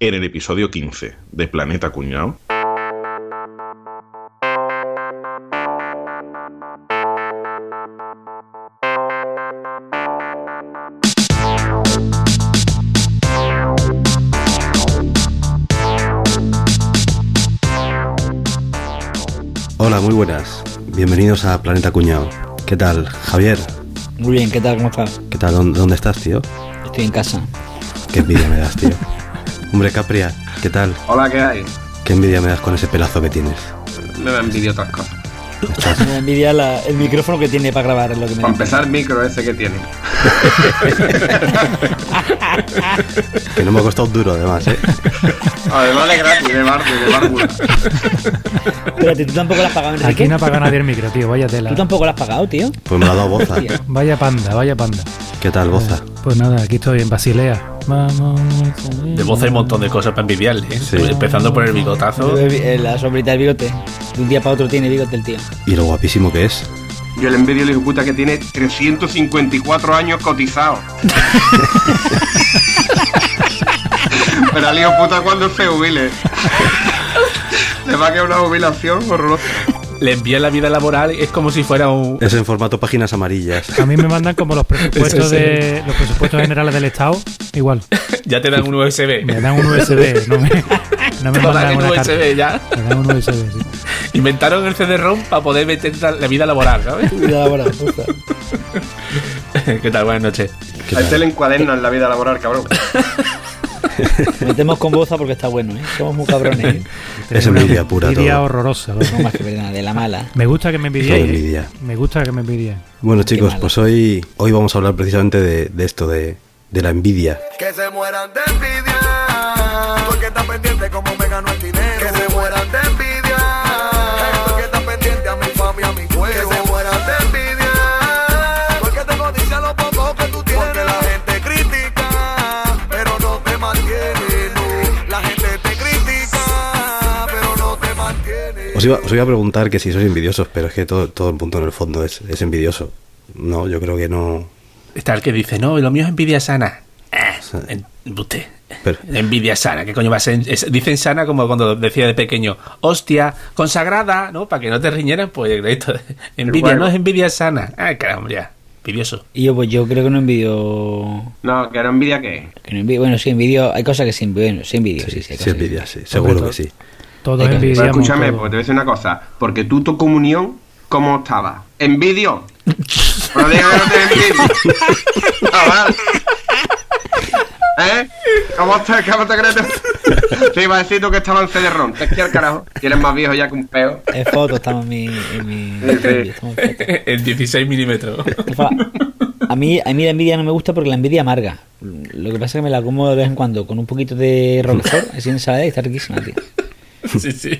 en el episodio 15 de Planeta Cuñado. Hola, muy buenas. Bienvenidos a Planeta Cuñado. ¿Qué tal, Javier? Muy bien, ¿qué tal? ¿Cómo estás? ¿Qué tal? ¿Dónde, dónde estás, tío? Estoy en casa. Qué envidia me das, tío. Hombre, Capria, ¿qué tal? Hola, ¿qué hay? Qué envidia me das con ese pelazo que tienes. Me da envidia otras cosas. Me envidia la- el micrófono que tiene para grabar, es lo que me Para empezar, el micro ese que tiene. que no me ha costado duro, además, ¿eh? Además de gratis, de bar, de bárbula. Espérate, tú tampoco lo has pagado, Enrique. Aquí no paga nadie el micro, tío. Vaya tela. Tú tampoco lo has pagado, tío. Pues me lo ha dado Boza. Vaya panda, vaya panda. ¿Qué tal, Boza? Pues nada, aquí estoy en Basilea. Vamos. De voz hay un montón de cosas para envidiarle, ¿eh? Sí. Empezando por el bigotazo. La sombrita del bigote. De un día para otro tiene bigote el tío. Y lo guapísimo que es. Yo le envidio hijo puta que tiene 354 años cotizados. Pero al hijo puta cuando se jubile. Le va a quedar una jubilación horrorosa. Le envía la vida laboral, es como si fuera un. Es en formato páginas amarillas. A mí me mandan como los presupuestos de los presupuestos generales del Estado. Igual. Ya te dan un USB. Me dan un USB, no me, no me Te mandan en una carta. USB ya. Me dan un USB, sí. Inventaron el CD-ROM para poder meter la vida laboral, ¿sabes? Cuidado, ahora, puta. ¿Qué tal? Buenas noches. ¿Qué A este le encuaderno en la vida laboral, cabrón. Metemos con boza porque está bueno, ¿eh? Somos muy cabrones. ¿eh? Es envidia pura Envidia todo. horrorosa. No más que verdad, de la mala. Me gusta que me envidiéis. envidia. Me gusta que me envidiéis. Bueno, chicos, malo. pues hoy, hoy vamos a hablar precisamente de, de esto, de, de la envidia. Que se mueran de envidia. Porque está pendiente como me ganó el dinero. Os iba, os iba a preguntar que si sois envidiosos, pero es que todo, todo el punto en el fondo es, es envidioso. No, yo creo que no. Está el que dice, no, lo mío es envidia sana. Eh, usted. Pero- Envidia sana, ¿qué coño va a ser? Es- dicen sana como cuando decía de pequeño, hostia, consagrada, ¿no? Para que no te riñeran, pues esto. Envidia, bueno. no es envidia sana. Ah, caramba, ya. Envidioso. Y yo, pues yo creo que no envidio. No, que no envidia qué. Que no envidio. Bueno, sí envidio. Hay cosas que sí envidio. Bueno, sí envidio, sí, sí. Sí, que- envidia, sí, seguro que sí. Todos que- envidiamos. escúchame, todo. porque te voy a decir una cosa. Porque tú, tu comunión, ¿cómo estaba? ¿Envidio? No digas que no te envidio. Chaval. ¿Eh? ¿Cómo te, cómo te crees? Te iba a decir tú que estaba en CD-ROM. Te quiero carajo. Y eres más viejo ya que un peo. En fotos estamos en mi. En mi Sí, sí. estamos en fotos. en 16 milímetros. A mí, a mí la envidia no me gusta porque la envidia amarga. Lo que pasa es que me la como de vez en cuando con un poquito de roquefort, así en ensalada y está riquísima, tío. sí, sí.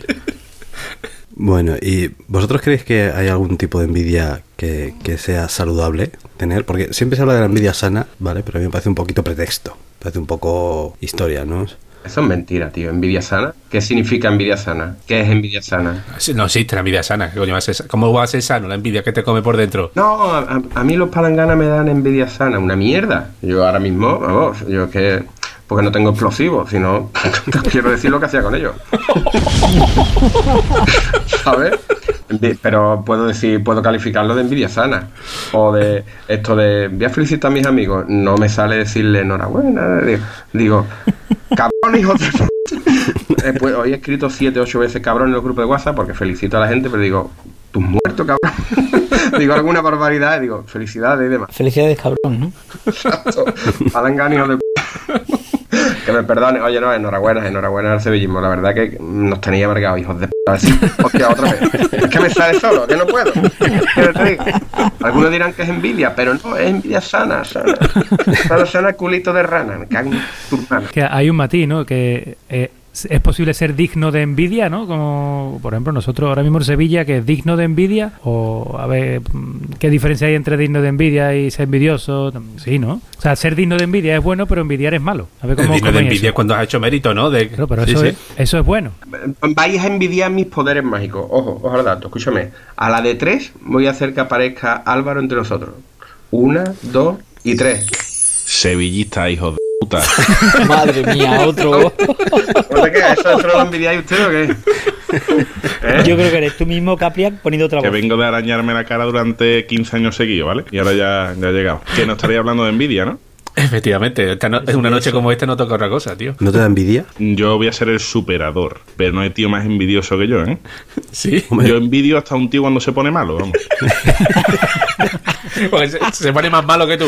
Bueno, ¿y vosotros creéis que hay algún tipo de envidia que, que sea saludable tener? Porque siempre se habla de la envidia sana, ¿vale? Pero a mí me parece un poquito pretexto. Parece un poco historia, ¿no? Eso es mentira, tío. ¿Envidia sana? ¿Qué significa envidia sana? ¿Qué es envidia sana? No existe la envidia sana. ¿Qué coño va a ¿Cómo va a ser sano la envidia que te come por dentro? No, a, a- a mí los palanganas me dan envidia sana, una mierda. Yo ahora mismo, vamos, yo es que. Porque no tengo explosivos, sino. quiero decir lo que hacía con ellos. ¿Sabes? Envi- Pero puedo decir, puedo calificarlo de envidia sana. O de esto de. Voy a felicitar a mis amigos. No me sale decirle enhorabuena. Digo, digo cabrón, hijo de. puta". Eh, pues, hoy he escrito 7, 8 veces cabrón en los grupos de WhatsApp porque felicito a la gente, pero digo, tú muerto, cabrón. digo alguna barbaridad y digo, felicidades y demás. Felicidades, cabrón, ¿no? Exacto. Palangan, hijo de. Que me perdone, oye, no, enhorabuena, enhorabuena al sevillismo. La verdad que nos tenía amargados, hijos de p. Hostia, otra vez. Es que me sale solo, que no puedo. Algunos dirán que es envidia, pero no, es envidia sana, sana. Sana, sana, culito de rana. Me cago tu hermana. Que hay un matiz, ¿no? Que eh, es posible ser digno de envidia, ¿no? Como, por ejemplo, nosotros ahora mismo en Sevilla, que es digno de envidia, o a ver, mm, ¿qué diferencia hay entre digno de envidia y ser envidioso? Sí, ¿no? O sea, ser digno de envidia es bueno, pero envidiar es malo. A ver cómo digno de envidia eso. cuando has hecho mérito, ¿no? De... Claro, pero Sí, eso, sí. Es, eso es bueno. Vais a envidiar mis poderes mágicos. Ojo, ojo al dato, escúchame. A la de tres voy a hacer que aparezca Álvaro entre nosotros. Una, dos y tres. Sevillista, hijos de puta. Madre mía, otro. ¿No te queda? ¿Eso, ¿Eso lo envidiáis usted o qué? ¿Eh? Yo creo que eres tú mismo, Capriac, poniendo otra Que voz. vengo de arañarme la cara durante 15 años seguidos, ¿vale? Y ahora ya, ya he llegado. Que no estaría hablando de envidia, ¿no? Efectivamente, esta no- una noche como esta no toca otra cosa, tío. ¿No te da envidia? Yo voy a ser el superador, pero no hay tío más envidioso que yo, ¿eh? Sí. Yo envidio hasta un tío cuando se pone malo, vamos. Porque se, se pone más malo que tú.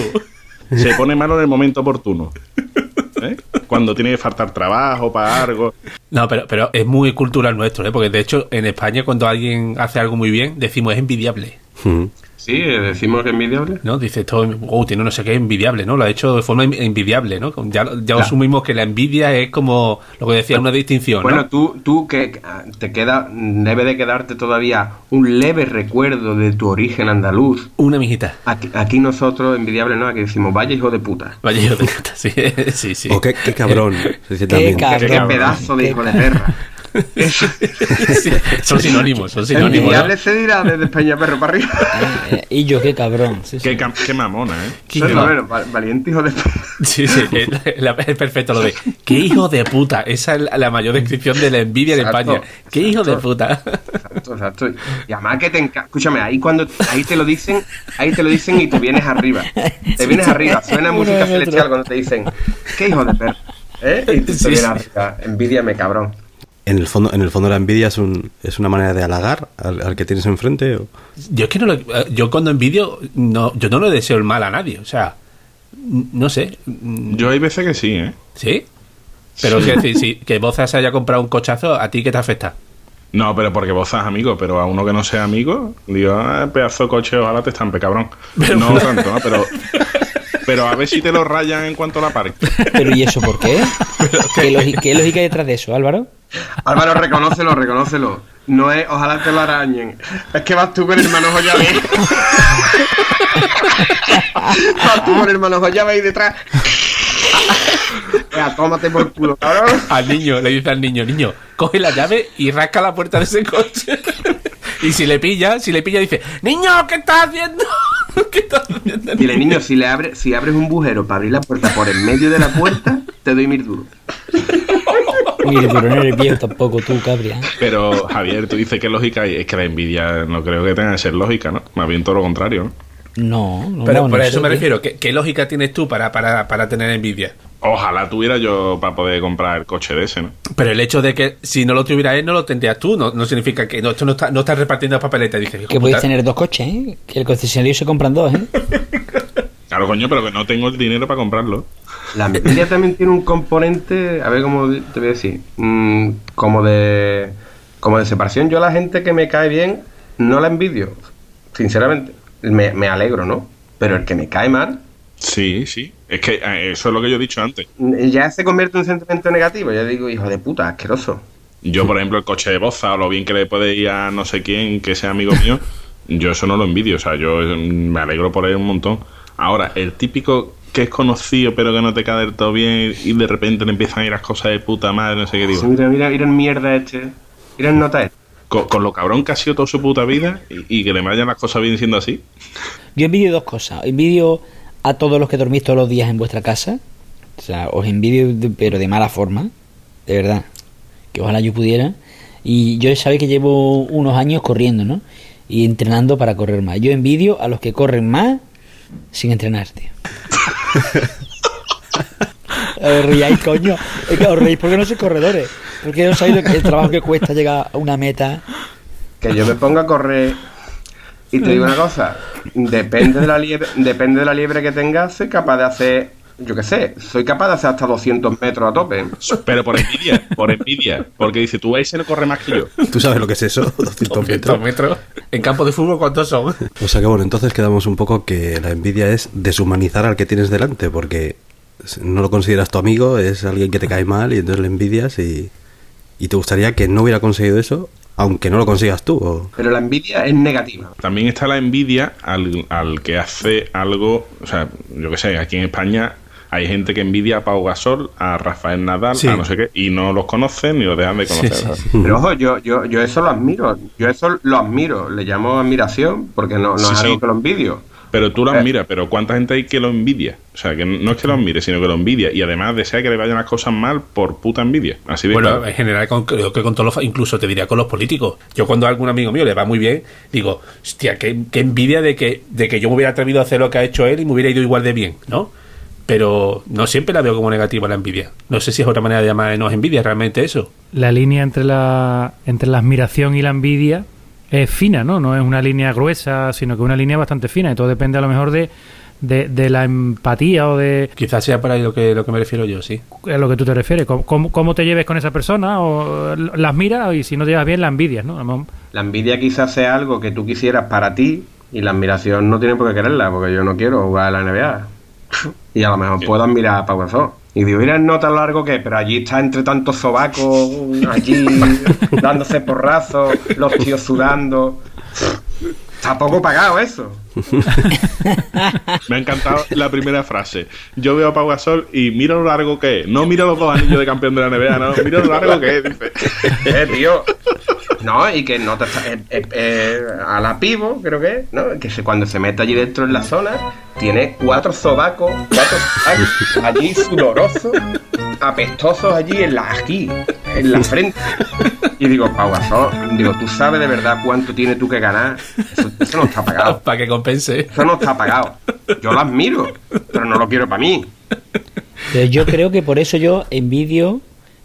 Se pone malo en el momento oportuno. ¿eh? Cuando tiene que faltar trabajo para algo. No, pero, pero es muy cultural nuestro, ¿eh? Porque de hecho, en España, cuando alguien hace algo muy bien, decimos es envidiable. Mm. Sí, decimos que es envidiable. ¿No? Dice todo, oh, tiene no sé qué envidiable, ¿no? Lo ha hecho de forma envidiable, ¿no? Ya, ya asumimos que la envidia es como lo que decía, una distinción, ¿no? Bueno, tú, tú que te queda, debe de quedarte todavía un leve recuerdo de tu origen andaluz. Una mijita. Aquí, aquí nosotros, envidiable, ¿no? Aquí decimos, vaya hijo de puta. Vaya hijo de puta, sí, sí, sí. O qué, qué cabrón. se dice Qué también. cabrón. Qué pedazo de hijo de perra. Sí, son sinónimos, son sinónimos. ¿no? Envidiable se dirá desde Peñaperro para arriba. Eh, y yo, qué cabrón. Sí, sí. Qué, cam- qué mamona, ¿eh? Qué val- valiente hijo de perra. Sí, sí, es, es perfecto lo de qué hijo de puta. Esa es la, mayor descripción de la envidia en Exacto, España. Qué hijo de exacto. puta. Exacto, exacto. Y además que te enca... Escúchame, ahí cuando ahí te lo dicen, ahí te lo dicen y te vienes arriba. Te vienes arriba, suena música celestial cuando te dicen, qué hijo de perra. ¿Eh? Y tú te Sí, vienes sí. arriba. Envídiame, cabrón. En el fondo, en el fondo la envidia es, un, es una manera de halagar al, al que tienes enfrente. o- Yo es que no lo, yo cuando envidio, no, yo no le deseo el mal a nadie. O sea, no sé. Yo hay veces que sí, ¿eh? ¿Sí? Pero es decir, si que Boza se haya comprado un cochazo, ¿a ti qué te afecta? No, pero porque vos sos amigo, pero a uno que no sea amigo, digo, ah, pedazo de coche, ojalá te estampe, cabrón. no tanto, ¿no? Pero, pero a ver si te lo rayan en cuanto a la parque. Pero ¿y eso por qué? ¿Qué, lógica, ¿Qué lógica hay detrás de eso, Álvaro? Álvaro, reconócelo, reconócelo. No es, ojalá te lo arañen. Es que vas tú con el manojo llave. vas tú con el manojo llave ahí detrás. Tómate por culo, cabrón. Al niño, le dice al niño, niño, coge la llave y rasca la puerta de ese coche. y si le pilla, si le pilla, dice, niño, ¿qué estás haciendo? ¿Qué estás haciendo? Dile, niño, si le abre, si abres un bujero para abrir la puerta por en medio de la puerta, te doy mil duros. Mire, pero no eres viejo tampoco tú, Cabria. Pero, Javier, tú dices que lógica hay. Es que la envidia no creo que tenga que ser lógica, ¿no? Más bien todo lo contrario, ¿no? No, no, Pero no, por no eso sé me refiero, ¿qué, qué lógica tienes tú para, para, para tener envidia? Ojalá tuviera yo para poder comprar el coche de ese, ¿no? Pero el hecho de que si no lo tuviera él, no lo tendrías tú, no, no significa que no, esto no está, no estás repartiendo papeletas. Dices, hijo Que podéis tener dos coches, ¿eh? Que el concesionario se compran dos, ¿eh? Claro, coño, pero que no tengo el dinero para comprarlo. La envidia también tiene un componente, a ver cómo te voy a decir, Mm, como de como de separación. Yo a la gente que me cae bien no la envidio, sinceramente. Me, me alegro, ¿no? Pero el que me cae mal Sí, sí. Es que eh, eso es lo que yo he dicho antes. mm, ya se convierte en un sentimiento negativo. Ya digo, hijo de puta, asqueroso. Yo, por ejemplo, el coche de Boza o lo bien que le puede ir a no sé quién que sea amigo mío, yo eso no lo envidio. O sea, yo mm, me alegro por él un montón. Ahora, el típico que es conocido pero que no te cae del todo bien y de repente le empiezan a ir las cosas de puta madre, no sé qué digo. Sí, mira, mira, mira el mierda este. Mira el nota este. Con, con lo cabrón que ha sido toda su puta vida y, y que le vayan las cosas bien siendo así. Yo envidio dos cosas. Envidio a todos los que dormís todos los días en vuestra casa. O sea, os envidio, de- pero de mala forma. De verdad. Que ojalá yo pudiera. Y yo sabéis que llevo unos años corriendo, ¿no? Y entrenando para correr más. Yo envidio a los que corren más sin entrenar, tío. Os ríais, coño. Es que os reís porque no sois corredores. Porque no sabéis el trabajo que cuesta llegar a una meta. Que yo me ponga a correr y te digo una cosa, depende de la liebre, depende de la liebre que tengas, soy capaz de hacer, yo qué sé, soy capaz de hacer hasta 200 metros a tope. Pero por envidia, por envidia. Porque dice, tú ese no corre más que yo. ¿Tú sabes lo que es eso? 200 200 metros. metros. En campo de fútbol, ¿cuántos son? O sea que bueno, entonces quedamos un poco que la envidia es deshumanizar al que tienes delante, porque no lo consideras tu amigo, es alguien que te cae mal y entonces le envidias y, y te gustaría que no hubiera conseguido eso, aunque no lo consigas tú. o- Pero la envidia es negativa. También está la envidia al, al que hace algo, o sea, yo qué sé, aquí en España hay gente que envidia a Pau Gasol, a Rafael Nadal, Sí. a no sé qué, y no los conocen ni los dejan de conocer. Pero ojo, yo, yo, yo eso lo admiro, yo eso lo admiro, le llamo admiración, porque no, no Sí, es sí. algo que lo envidio. Pero tú lo Eh. admiras, pero ¿cuánta gente hay que lo envidia? O sea, que no es que lo admire, sino que lo envidia. Y además desea que le vayan las cosas mal por puta envidia. Así de Bueno, claro. en general, con- creo que con todos los, incluso te diría con los políticos. Yo cuando a algún amigo mío le va muy bien, digo, hostia, qué, qué envidia de que, de que yo me hubiera atrevido a hacer lo que ha hecho él y me hubiera ido igual de bien, ¿no? Pero no siempre la veo como negativa la envidia. No sé si es otra manera de llamarnos envidia realmente eso. La línea entre la, entre la admiración y la envidia es fina, ¿no? No es una línea gruesa, sino que una línea bastante fina. Y todo depende a lo mejor de, de, de la empatía o de Quizás sea para ahí lo que, lo que me refiero yo, sí. a lo que tú te refieres. Cómo, cómo- cómo te lleves con esa persona o las miras y si no te llevas bien la envidias, ¿no? La envidia quizás sea algo que tú quisieras para ti y la admiración no tiene por qué quererla, porque yo no quiero jugar a la NBA. Y a lo mejor puedo admirar a Pau Gasol. Y digo, mira no tan largo que, pero allí está entre tantos sobacos, allí dándose porrazos, los tíos sudando. Está poco pagado eso. Me ha encantado la primera frase. Yo veo a Pau Gasol y mira lo largo que es. No mira los dos anillos de campeón de la NBA, no. Mira lo largo que es, dice. Eh, tío. No, y que no te está- eh, eh, eh, a la pivo, creo que es, ¿no? Que se, cuando se mete allí dentro en la zona, tiene cuatro sobacos, cuatro sobacos allí sudorosos, apestosos allí en la aquí, en la frente. Y digo, Pau Gasol, digo, ¿tú sabes de verdad cuánto tiene tú que ganar? Eso, eso no está pagado. Para que compense. Eso no está pagado. Yo lo admiro, pero no lo quiero para mí. Pero yo creo que por eso yo envidio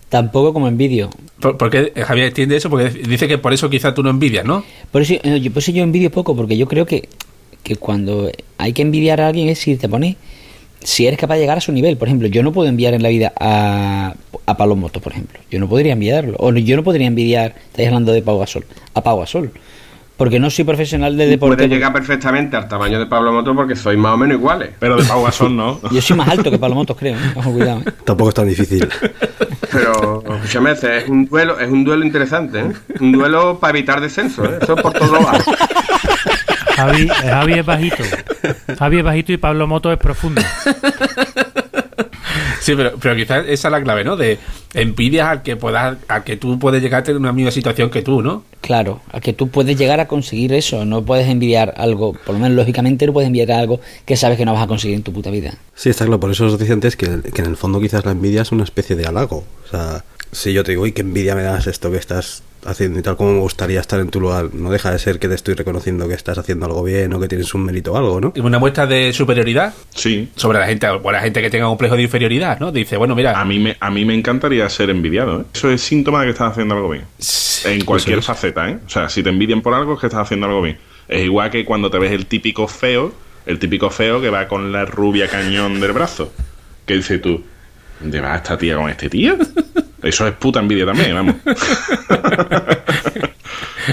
tampoco como envidio. ¿Por, por qué Javier entiende eso? Porque dice que por eso quizás tú no envidias, ¿no? Por eso, eh, yo- por eso yo envidio poco, porque yo creo que, que cuando hay que envidiar a alguien es si te pones, si eres capaz de llegar a su nivel. Por ejemplo, yo no puedo enviar en la vida a, a Pablo Moto, por ejemplo. Yo no podría envidiarlo. O no- yo no podría envidiar, estáis hablando de Pau Gasol, a Pau Gasol. Porque no soy profesional de deporte. Puede llegar perfectamente al tamaño de Pablo Moto porque sois más o menos iguales. Pero de Pau Gasol no. Yo soy más alto que Pablo Motos, creo. ¿eh? Ojo, cuidado. ¿eh? Tampoco es tan difícil. Pero, escúchame, es un duelo, es un duelo interesante, ¿eh? Un duelo para evitar descenso, ¿eh? Eso es por todos lados. Javi, Javi es bajito. Javi es bajito y Pablo Moto es profundo. Sí, pero, pero quizás esa es la clave, ¿no? De envidias al que puedas, a que tú puedes llegar a tener una misma situación que tú, ¿no? Claro, a que tú puedes llegar a conseguir eso. No puedes envidiar algo, por lo menos lógicamente no puedes envidiar algo que sabes que no vas a conseguir en tu puta vida. Sí, está claro. Por eso os decía antes que, que en el fondo quizás la envidia es una especie de halago. O sea, si yo te digo, uy, qué envidia me das esto que estás haciendo y tal, como me gustaría estar en tu lugar, no deja de ser que te estoy reconociendo que estás haciendo algo bien o que tienes un mérito o algo, ¿no? Una muestra de superioridad Sí. sobre la gente, o la gente que tenga un complejo de inferioridad, ¿no? Dice, bueno, mira, A mí, me, a mí me encantaría ser envidiado, ¿eh? Eso es síntoma de que estás haciendo algo bien. En cualquier faceta, ¿eh? O sea, si te envidian por algo es que estás haciendo algo bien. Es igual que cuando te ves el típico feo, el típico feo que va con la rubia cañón del brazo. Que dices tú, ¿dónde va esta tía con este tío? Eso es puta envidia también, vamos.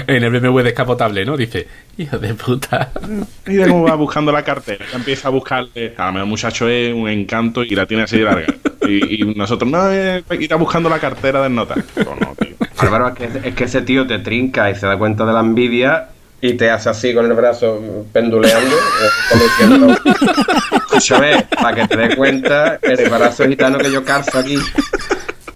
en el BMW descapotable, ¿no? Dice, hijo de puta. Mira cómo va buscando la cartera. Ya empieza a buscarle. A lo mejor el muchacho es un encanto y la tiene así de larga. Y, y nosotros, no, eh, irá buscando la cartera del nota. No, tío. Álvaro, es que, es que ese tío te trinca y se da cuenta de la envidia y te hace así con el brazo penduleando. eh, como diciendo, Escúchame, para que te des cuenta el brazo gitano que yo calzo aquí.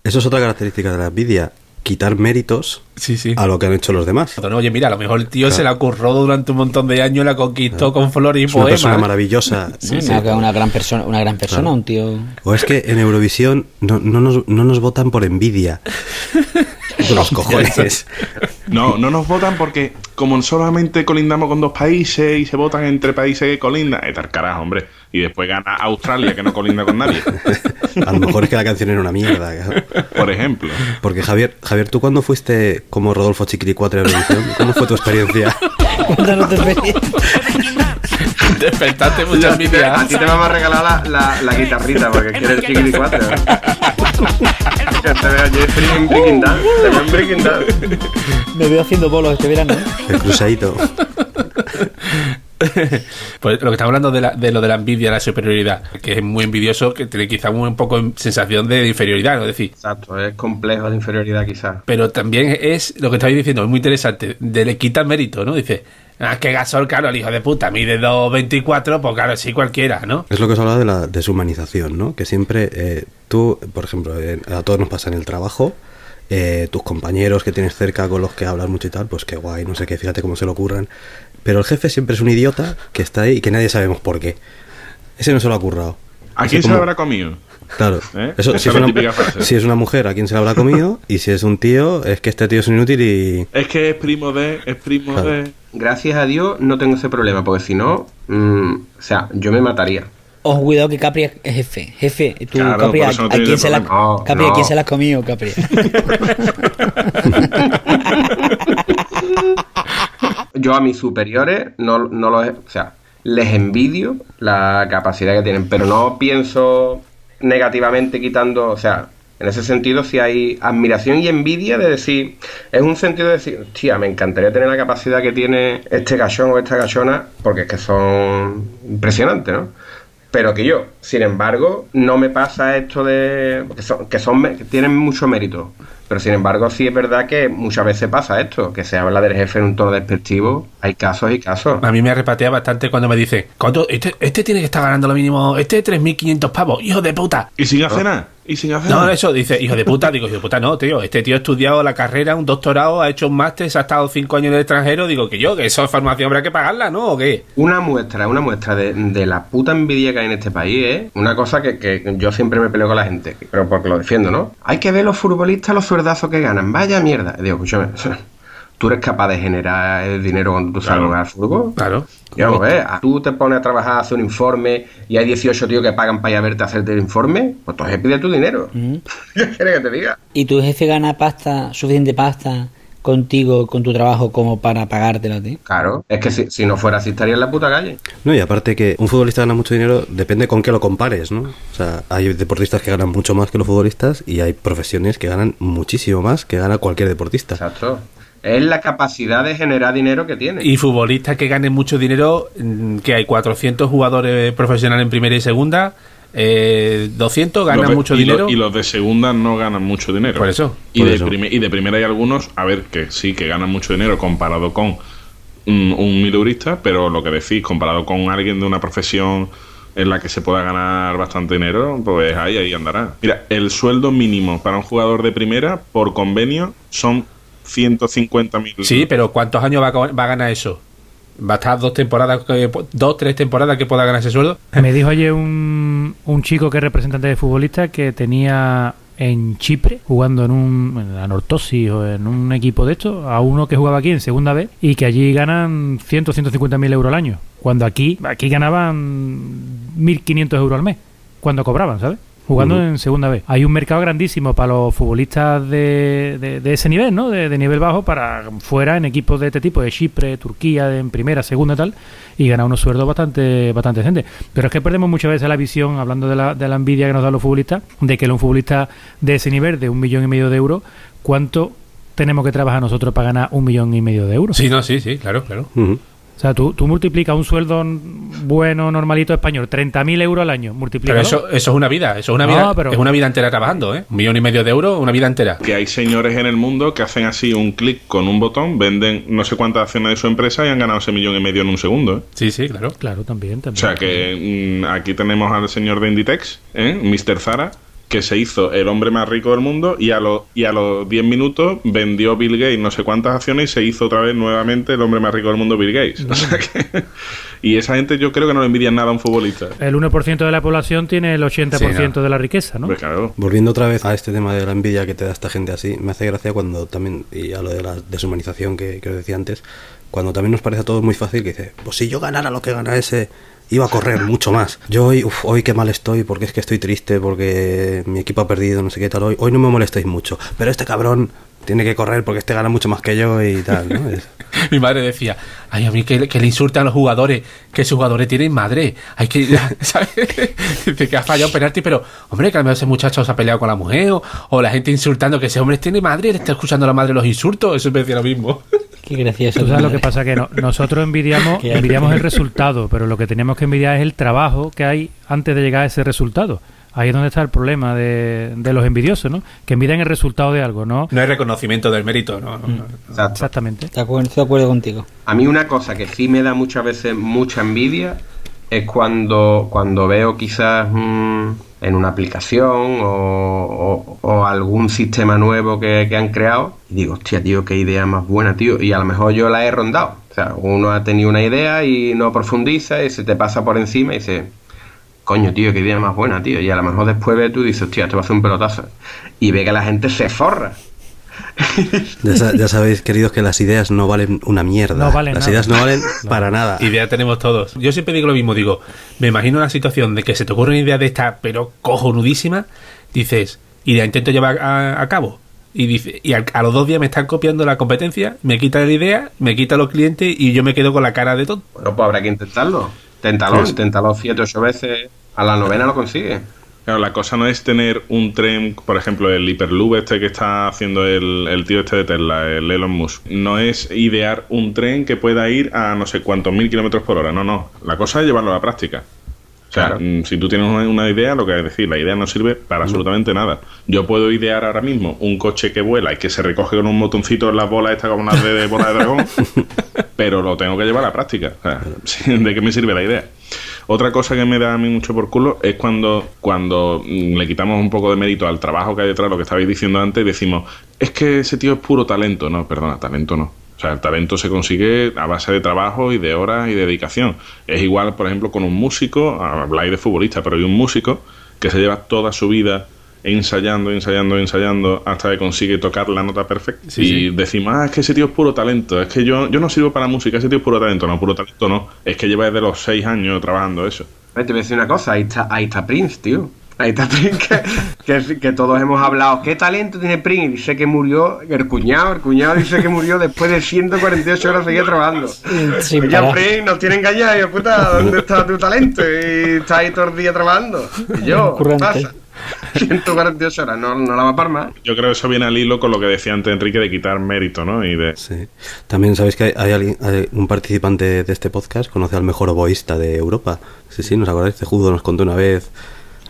Eso es otra característica de la envidia, quitar méritos Sí, sí. a lo que han hecho los demás. Oye, mira, a lo mejor el tío se la curró durante un montón de años, la conquistó con flores y Es una persona maravillosa. ¿no? Una, una gran persona, una gran persona, Claro. un tío. O es que en Eurovisión no, no, nos, no nos votan por envidia. Los cojones. No, no nos votan porque como solamente colindamos con dos países y se votan entre países que colindan, es tal carajo, hombre. Y después gana Australia que no colinda con nadie, A lo mejor es que la canción era una mierda. claro. por ejemplo. Porque Javier, Javier, ¿tú cuando fuiste como Rodolfo Chiquilicuatre a Eurovisión? ¿Cómo fue tu experiencia? Cuéntanos tu experiencia. Despertaste mucha envidia. a ti te vamos a regalar la, la, la guitarrita porque quieres Dance. Me veo haciendo bolos este verano. ¿eh? El cruzadito. Pues lo que estamos hablando de, la- de lo de la envidia, la superioridad, que es muy envidioso, que tiene quizá un poco en sensación de inferioridad, ¿no? Es decir, Exacto, es complejo de inferioridad quizás. pero también es lo que estabais diciendo, es muy interesante, de le quita mérito, ¿no? Dice, ah, que Gasol, claro, el hijo de puta, mide 2.24, pues claro, sí cualquiera, ¿no? Es lo que os hablaba de la deshumanización, ¿no? Que siempre eh, tú, por ejemplo, en- a todos nos pasa en el trabajo eh, tus compañeros que tienes cerca con los que hablas mucho y tal, pues qué guay, no sé qué, fíjate cómo se lo ocurran. Pero el jefe siempre es un idiota que está ahí y que nadie sabemos por qué. Ese no se lo ha currado. ¿A quién se lo habrá comido? Claro. ¿Eh? Eso, si, es una, si es una mujer, ¿a quién se la habrá comido? Y si es un tío, es que este tío es un inútil y... Es que es primo de, es primo Claro. de. Gracias a Dios no tengo ese problema, porque si no, mm, o sea, yo me mataría. Ojo, cuidado que Capri es jefe. Jefe, tú, Claro, Capri, ¿a, no a quién se la. No, Capri, ¿a no. quién se la has comido, Capri? Yo a mis superiores no, no los... O sea, les envidio la capacidad que tienen, pero no pienso negativamente quitando... O sea, en ese sentido sí hay admiración y envidia de decir... Es un sentido de decir, tía, me encantaría tener la capacidad que tiene este gachón o esta gachona, porque es que son impresionantes, ¿no? Pero que yo, sin embargo, no me pasa esto de. que, son, que, son, que tienen mucho mérito. Pero sin embargo, sí es verdad que muchas veces pasa esto, que se habla del jefe en un tono despectivo. Hay casos y casos. A mí me repatea bastante cuando me dice, ¿cuánto? Este, este tiene que estar ganando lo mínimo, este 3.500 pavos, hijo de puta. Y sin hacer nada. Y sin hacer No, eso dice, hijo de puta, digo, hijo de puta, no, tío, este tío ha estudiado la carrera, un doctorado, ha hecho un máster, se ha estado cinco años en el extranjero, digo que yo, que esa formación habrá que pagarla, ¿no? ¿O qué? Una muestra, una muestra de, de la puta envidia que hay en este país, ¿eh? Una cosa que, que yo siempre me peleo con la gente, pero porque lo defiendo, ¿no? Hay que ver los futbolistas los suerdazos que ganan. Vaya mierda. Digo, escúchame, ¿tú eres capaz de generar el dinero cuando tú Claro. jugar al fútbol? Claro. Y vamos a ver, a- tú te pones a trabajar, a hacer un informe y hay 18 tíos que pagan para ir a verte a hacerte el informe, pues entonces pide tu dinero. ¿Qué quieres que te diga? ¿Y tu jefe gana pasta, suficiente pasta contigo, con tu trabajo, como para pagártela a ti? Claro, es que si, si no fuera así estaría en la puta calle. No, y aparte que un futbolista gana mucho dinero, depende con qué lo compares, ¿no? O sea, hay deportistas que ganan mucho más que los futbolistas y hay profesiones que ganan muchísimo más que gana cualquier deportista. Exacto. Es la capacidad de generar dinero que tiene. Y futbolistas que ganen mucho dinero, mm, que hay 400 jugadores profesionales en primera y segunda, eh, 200 ganan de- mucho y lo- dinero. y los de segunda no ganan mucho dinero. Por eso. Y, Por de eso. prime- y de primera hay algunos, a ver, que sí, que ganan mucho dinero comparado con un, un milurista, pero lo que decís, comparado con alguien de una profesión en la que se pueda ganar bastante dinero, pues ahí, ahí andará. Mira, el sueldo mínimo para un jugador de primera por convenio son 150 mil. Sí, pero ¿cuántos años va a, va a ganar eso? ¿Va a estar dos temporadas, que- dos, tres temporadas que pueda ganar ese sueldo? Me dijo ayer un, un chico que es representante de futbolista que tenía en Chipre jugando en un en la Nortosis o en un equipo de estos a uno que jugaba aquí en segunda vez y que allí ganan 100 150 mil euros al año cuando aquí aquí ganaban 1.500 euros al mes cuando cobraban ¿sabes? Jugando en segunda vez hay un mercado grandísimo para los futbolistas de, de- de ese nivel ¿no? De, de nivel bajo para fuera en equipos de este tipo de Chipre Turquía de- en primera segunda tal y ganar unos sueldos bastante bastante decentes. Pero es que perdemos muchas veces la visión, hablando de la, de la envidia que nos dan los futbolistas, de que un futbolista de ese nivel, de un millón y medio de euros, ¿cuánto tenemos que trabajar nosotros para ganar un millón y medio de euros? Sí, no, sí, sí, claro, claro. O sea, tú, tú multiplicas un sueldo bueno, normalito español, 30.000 euros al año, multiplica. Pero eso, eso es una vida, eso es una No, vida, pero- es una vida entera trabajando, ¿eh? Un millón y medio de euros, una vida entera. Que hay señores en el mundo que hacen así un clic con un botón, venden no sé cuántas acciones de su empresa y han ganado ese millón y medio en un segundo. ¿eh? Sí, sí, claro. Claro, también, O también. sea que mm, aquí tenemos al señor de Inditex, ¿eh? Mr. Zara, que se hizo el hombre más rico del mundo y a, los y a los 10 minutos vendió Bill Gates no sé cuántas acciones y se hizo otra vez nuevamente el hombre más rico del mundo, Bill Gates. O sea que- y esa gente yo creo que no le envidian nada a un futbolista. El 1% de la población tiene el 80% Sí, no. de la riqueza, ¿no? Pues claro. Volviendo otra vez a este tema de la envidia que te da esta gente así, me hace gracia cuando también, y a lo de la deshumanización que, que os decía antes, cuando también nos parece a todos muy fácil que dice, pues si yo ganara lo que gana ese, iba a correr mucho más. Yo hoy, uf, hoy qué mal estoy, porque es que estoy triste, porque mi equipo ha perdido, no sé qué tal, hoy, hoy no me molestéis mucho, pero este cabrón tiene que correr porque este gana mucho más que yo y tal, ¿no? Mi madre decía, ay, a mí que, que le insultan los jugadores, que sus jugadores tienen madre. Hay que, ¿sabes? Que ha fallado penalti, pero, hombre, que a lo mejor ese muchacho se ha peleado con la mujer, o, o la gente insultando que ese hombre tiene madre, le está escuchando a la madre los insultos, eso me decía lo mismo. Qué gracioso. Tú sabes lo que pasa que no- nosotros envidiamos, envidiamos el resultado, pero lo que tenemos que envidiar es el trabajo que hay antes de llegar a ese resultado. Ahí es donde está el problema de, de los envidiosos, ¿no? Que envidian el resultado de algo, ¿no? No hay reconocimiento del mérito, ¿no? no. Exacto. Exactamente. Estoy de acuerdo- estoy de acuerdo contigo. A mí una cosa que sí me da muchas veces mucha envidia es cuando, cuando veo quizás mm, en una aplicación o, o- algún sistema nuevo que, que han creado. Y digo, hostia, tío, qué idea más buena, tío. Y a lo mejor yo la he rondado. O sea, uno ha tenido una idea y no profundiza y se te pasa por encima y dice, coño, tío, qué idea más buena, tío. Y a lo mejor después ves tú y dices, hostia, esto va a hacer un pelotazo. Y ve que la gente se forra. Ya, sa- ya sabéis, queridos, que las ideas no valen una mierda. No valen las nada. ideas no valen para nada. Idea tenemos todos. Yo siempre digo lo mismo, digo, me imagino una situación de que se te ocurre una idea de esta, pero cojonudísima, dices, y la intento llevar a, a cabo. Y dice, y al- a, los dos días me están copiando la competencia, me quita la idea, me quita los clientes y yo me quedo con la cara de todo. Bueno, pues habrá que intentarlo. Téntalo, Pues- inténtalo siete, ocho veces. A la novena lo consigue. Claro, la cosa no es tener un tren, por ejemplo, el Hyperloop este que está haciendo el, el tío este de Tesla, el Elon Musk. No es idear un tren que pueda ir a no sé cuántos mil kilómetros por hora. No, no. La cosa es llevarlo a la práctica. O sea, Claro. mm, si tú tienes una, idea, lo que es decir, la idea no sirve para absolutamente nada. Yo puedo idear ahora mismo un coche que vuela y que se recoge con un botoncito en las bolas esta como unas de, de bola de dragón, pero lo tengo que llevar a la práctica. O sea, ¿De qué me sirve la idea? Otra cosa que me da a mí mucho por culo es cuando, cuando le quitamos un poco de mérito al trabajo que hay detrás, lo que estabais diciendo antes, y decimos, es que ese tío es puro talento. No, perdona, talento no. O sea, el talento se consigue a base de trabajo y de horas y de dedicación. Es igual, por ejemplo, con un músico, habláis de futbolista, pero hay un músico que se lleva toda su vida ensayando, ensayando, ensayando hasta que consigue tocar la nota perfecta. Sí, y sí. decimos, ah, es que ese tío es puro talento, es que yo, yo no sirvo para música, ese tío es puro talento. No, puro talento no, es que lleva desde los seis años trabajando eso. Te voy a decir una cosa, ahí está, ahí está Prince, tío. Ahí está Prince, que, que, que todos hemos hablado. ¿Qué talento tiene Prince? Y dice que murió, el cuñado, el cuñado dice que murió después de 148 horas seguía trabajando. Oye, parar. Prince, nos tienen engañado, y yo, puta, ¿dónde está tu talento? Y está ahí todo el día trabajando. Y yo, ¿qué pasa? 148 horas, no, no la va a par más. Yo creo que eso viene al hilo con lo que decía antes Enrique de quitar mérito, ¿no? Y de... Sí. También sabéis que hay, hay alguien- hay un participante de este podcast conoce al mejor oboísta de Europa. Sí, sí, ¿nos acordáis? Judo nos contó una vez.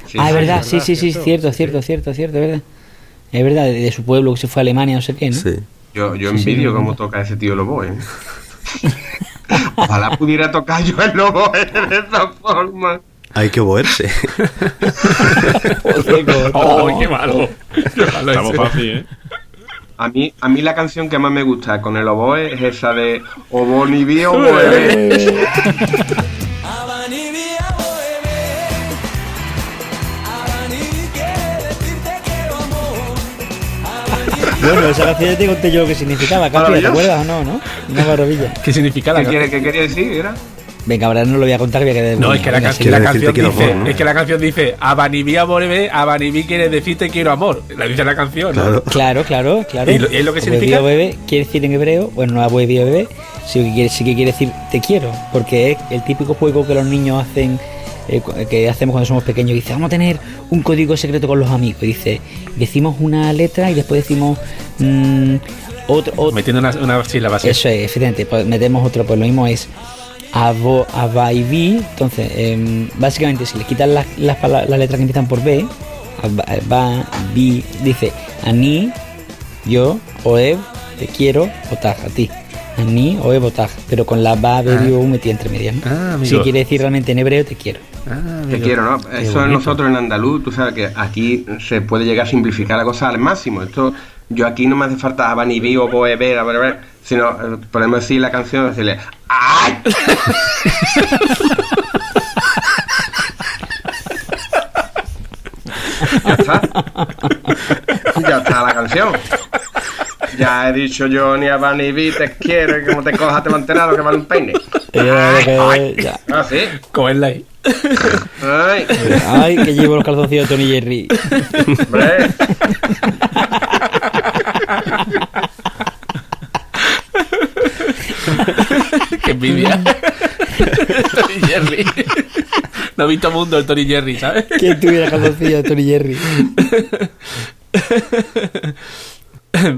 Sí, ah, es sí, verdad, sí. sí, sí, sí, cierto, cierto, cierto, cierto, es verdad. Es verdad, de, de su pueblo que se fue a Alemania, no sé qué, ¿no? Sí. Yo, yo Sí, sí, envidio me cómo toca ese tío Lobo, ¿eh? Ojalá pudiera tocar yo el Lobo de esa forma. Hay que oboerse. ¡Oh, qué malo! Qué malo Estamos fácil, ¿eh? A mí, a mí la canción que más me gusta con el oboe es esa de Oboni vi oboe. Bueno, esa canción ya te conté yo lo que significaba, Capi, ¿te acuerdas o no, no? Una maravilla. ¿Qué significa la ¿Qué, quiere, ¿Qué quería decir? Era? Venga, ahora no lo voy a contar, voy a quedar No, es que la, Venga, sí. Canción dice, amor, ¿no? es que la canción dice, Abanibí amorebe, Abanibí quiere decirte quiero amor. La dice la canción, ¿no? Claro. Claro, claro, claro. ¿Y lo- es lo que significa? bebé quiere decir en hebreo, bueno, no bebé, sí que quiere, sí que quiere decir te quiero, porque es el típico juego que los niños hacen, eh, que hacemos cuando somos pequeños. Dice, vamos a tener un código secreto con los amigos. Dice, decimos una letra y después decimos mm, otro, otro- Metiendo una, una sílaba así. Eso es, efectivamente, pues metemos otro, pues lo mismo es abaibi, entonces, em, básicamente si le quitan las, las, las letras que empiezan por B, ba, bi, dice ani, yo, oev, te quiero, otag, a ti. Ani, oev, otag, pero con la ba, be, bi, u metida entre medias, ¿no? Ah, si quiere decir realmente en hebreo, te quiero. Ah, Te quiero, ¿no? Eso es nosotros en andaluz, tú sabes que aquí se puede llegar a simplificar la cosa al máximo. Esto, yo aquí no me hace falta Abanibí o Boeber, a ver, a ver, sino eh, podemos decir la canción, decirle ¡Ay! ya está. Ya está la canción. Ya he dicho yo ni a Abanibí te quiero, y como te cojas te mantenado que vale un peine. Eh, ya. Ah, sí. Cogerla ahí. Ay, Ay, que llevo los calzoncillos de Tony Jerry. hombre. Qué envidia. Tony Jerry. No he visto mundo el Tony Jerry, ¿sabes? ¿Quién tuviera calzoncillos de Tony Jerry?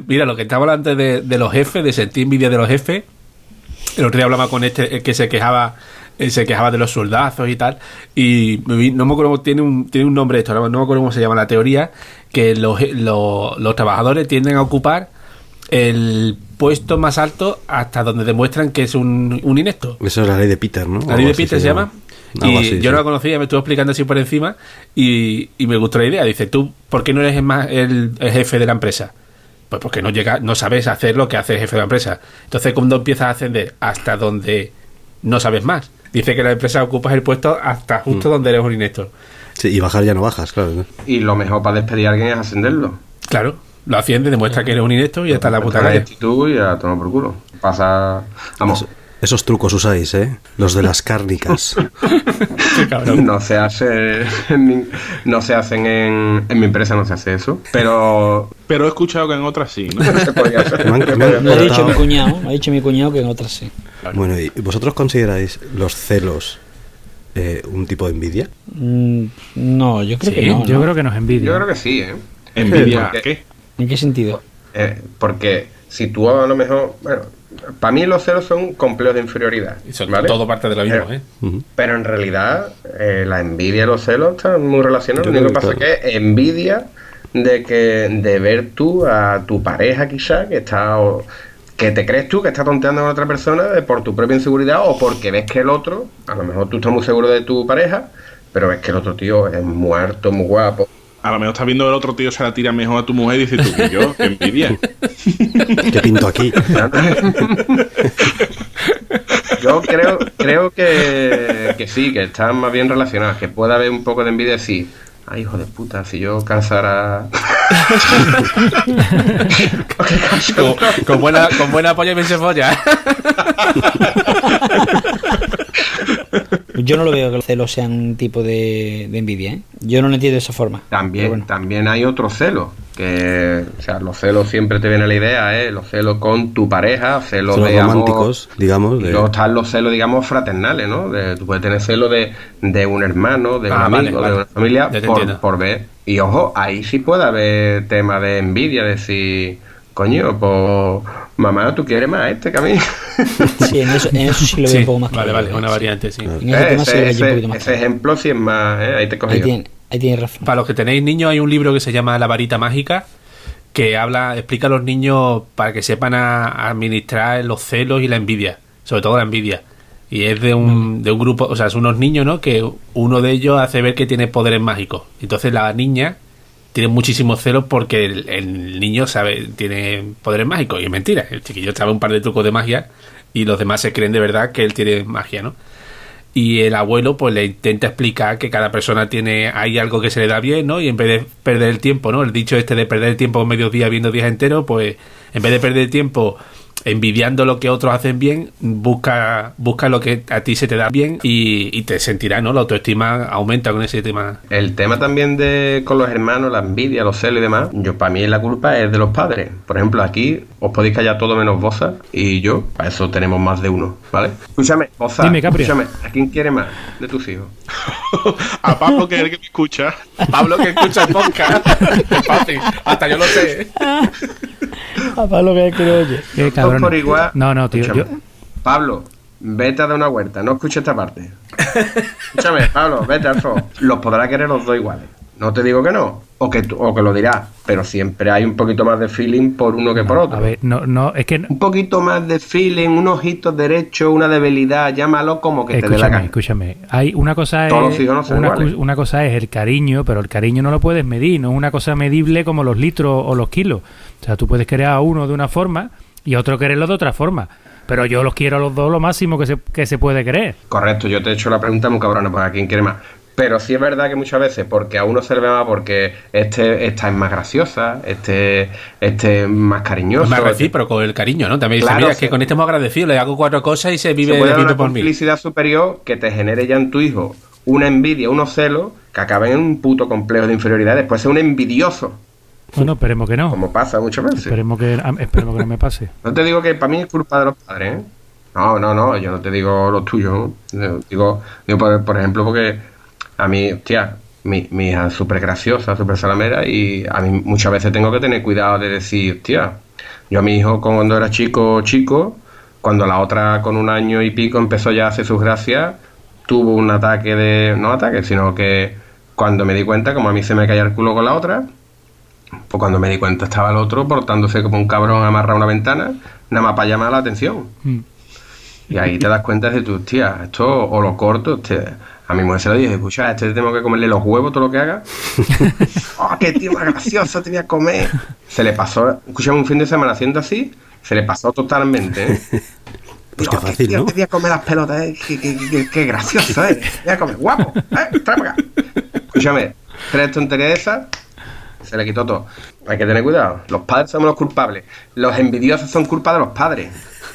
Mira, lo que estaba antes de, de los jefes, de sentir envidia de los jefes. El otro día hablaba con este el que se quejaba se quejaba de los soldazos y tal. Y no me acuerdo, tiene un, tiene un nombre esto, no me acuerdo cómo se llama la teoría, que los, los, los trabajadores tienden a ocupar el puesto más alto hasta donde demuestran que es un, un inepto. Eso es la ley de Peter, ¿no? La ley de Peter se llama. Y así, yo sí. no la conocía, me estuvo explicando así por encima y, y me gustó la idea. Dice, ¿tú por qué no eres más el, el jefe de la empresa? Pues porque no llega, no sabes hacer lo que hace el jefe de la empresa. Entonces, cuando empiezas a ascender hasta donde no sabes más. Dice que la empresa ocupas el puesto hasta justo Mm. donde eres un inector. Sí, y bajar ya no bajas, claro. ¿no? Y lo mejor para despedir a alguien es ascenderlo. Claro, lo asciende, demuestra que eres un inector y ya está en la puta calle. actitud y a tomar por culo. Pasa. Vamos. Esos trucos usáis, ¿eh? Los de las cárnicas. No se hace en mi- no se hacen en, en mi empresa no se hace eso pero Pero he escuchado que en otras sí, ha dicho mi cuñado, me ha dicho mi cuñado que en otras sí. Bueno, ¿y vosotros consideráis los celos eh, un tipo de envidia? Mm, no, yo creo Sí, que no. Yo ¿no? creo que nos envidia. yo creo que sí ¿eh? ¿Envidia Porque- qué? ¿En qué sentido? Eh, porque si tú a lo mejor bueno para mí los celos son complejos de inferioridad Y son ¿vale? todo parte de lo mismo, Eh, ¿eh? Pero en realidad eh, la envidia y los celos están muy relacionados Yo lo único que pasa que es que envidia de que de ver tú a tu pareja quizá que está o- que te crees tú que está tonteando con otra persona de por tu propia inseguridad o porque ves que el otro, a lo mejor tú estás muy seguro de tu pareja, pero ves que el otro tío es muerto, muy guapo. A lo mejor estás viendo el otro tío se la tira mejor a tu mujer y dices tú, ¿y yo? ¿Qué envidia? ¿Qué pinto aquí? Yo creo, creo que, que sí, que están más bien relacionadas, que puede haber un poco de envidia si, ay hijo de puta, si yo cansara... Con, con buena, con buena polla y bien se folla. Yo no lo veo que los celos sean un tipo de, de envidia, ¿eh? Yo no lo entiendo de esa forma. También, bueno. también hay otros celos, que, o sea, los celos siempre te viene la idea, ¿eh? Los celos con tu pareja, celos, Celos de amor, románticos, digamos. De- luego están los celos, digamos, fraternales, ¿no? De- tú puedes tener celos de, de un hermano, de un Ah, amigo, vale. de una familia, por, por ver. Y ojo, ahí sí puede haber tema de envidia, decir, coño, pues mamá, tú quieres más a este que a mí. Sí, en eso, en eso sí lo veo Sí, un poco más vale, claro. vale, una variante, sí. En ese tema sí lo ese, veo yo un ese- poquito más ese claro. ejemplo sí es más, ¿eh? Ahí te cogí. Ahí tiene, ahí tiene razón. Para los que tenéis niños, hay un libro que se llama La varita mágica que habla, explica a los niños para que sepan a- administrar los celos y la envidia, sobre todo la envidia. Y es de un, de un grupo, o sea, son unos niños, ¿no? Que uno de ellos hace ver que tiene poderes mágicos. Entonces la niña tiene muchísimos celos porque el, niño sabe, tiene poderes mágicos. Y es mentira. El chiquillo sabe un par de trucos de magia y los demás se creen de verdad que él tiene magia, ¿no? y el abuelo pues le intenta explicar que cada persona tiene hay algo que se le da bien no y en vez de perder el tiempo no el dicho este de perder el tiempo medio día viendo días enteros pues en vez de perder el tiempo envidiando lo que otros hacen bien busca busca lo que a ti se te da bien y, y te sentirá no la autoestima aumenta con ese tema El tema también de con los hermanos, la envidia, los celos y demás, yo para mí la culpa es de los padres. Por ejemplo, aquí os podéis callar todo menos Boza y yo, para eso tenemos más de uno, ¿vale? Escúchame, Boza, Dime, Capri. escúchame, ¿a quién quiere más de tus hijos? A Pablo, que es el que me escucha. Pablo que escucha el podcast Fácil, hasta yo lo sé Ah, para lo que, que lo oye. Qué por igual. No, no, tío. Escúchame. Yo, Pablo, vete a dar una vuelta, no escuches esta parte. Escúchame, Pablo, vete al. Los podrá querer los dos iguales. No te digo que no, o que, tú- o que lo dirás, pero siempre hay un poquito más de feeling por uno que por otro. a ver, no, no, es que. Un poquito más de feeling, unos ojitos derechos, una debilidad, llámalo como que te dé la Escúchame, gana. escúchame. Hay una cosa Todos los es no una, una cosa es el cariño, pero el cariño no lo puedes medir, no es una cosa medible como los litros o los kilos. O sea, tú puedes querer a uno de una forma y a otro quererlo de otra forma. Pero yo los quiero a los dos lo máximo que se, que se puede querer. Correcto, yo te he hecho la pregunta muy cabrona, pues a quién quiere más. Pero sí es verdad que muchas veces, porque a uno se le ve más porque este, esta es más graciosa, este, este es más cariñoso. más recíproco el cariño no también dice Claro, mira es que se- con este hemos agradecido le hago cuatro cosas y se se vive puede de dar ciento una por mil complicidad superior que te genere ya en tu hijo una envidia, unos celos, que acaben en un puto complejo de inferioridad, después ser un envidioso, Bueno, esperemos que no. como pasa muchas veces. Esperemos que, a- esperemos que no me pase. No te digo que para mí es culpa de los padres, ¿eh? No, no, no, yo no te digo los tuyos. ¿no? Digo, digo por, por ejemplo, porque a mí, hostia, mi, mi hija es súper graciosa, súper salamera y a mí muchas veces tengo que tener cuidado de decir, hostia, yo a mi hijo cuando era chico, chico, cuando la otra con un año y pico empezó ya a hacer sus gracias, tuvo un ataque de, no ataque, sino que cuando me di cuenta, como a mí se me caía el culo con la otra, pues cuando me di cuenta estaba el otro portándose como un cabrón amarrado a una ventana, nada más para llamar la atención. Mm. Y ahí te das cuenta de tu, tía, esto o lo corto, hostia, A mi mujer se lo dije, escucha, a este tengo que comerle los huevos todo lo que haga. ¡Oh, qué tío más gracioso! Te voy a comer. Se le pasó, escuchame, un fin de semana haciendo así, se le pasó totalmente, ¿eh? Pues qué fácil, tío, ¿no? Te voy a comer las pelotas, ¿eh? Qué, qué- qué- qué gracioso, ¿eh? Te voy a comer, guapo, ¿eh? Escúchame, tres tonterías esas, se le quitó todo. Hay que tener cuidado. Los padres somos los culpables. Los envidiosos son culpa de los padres.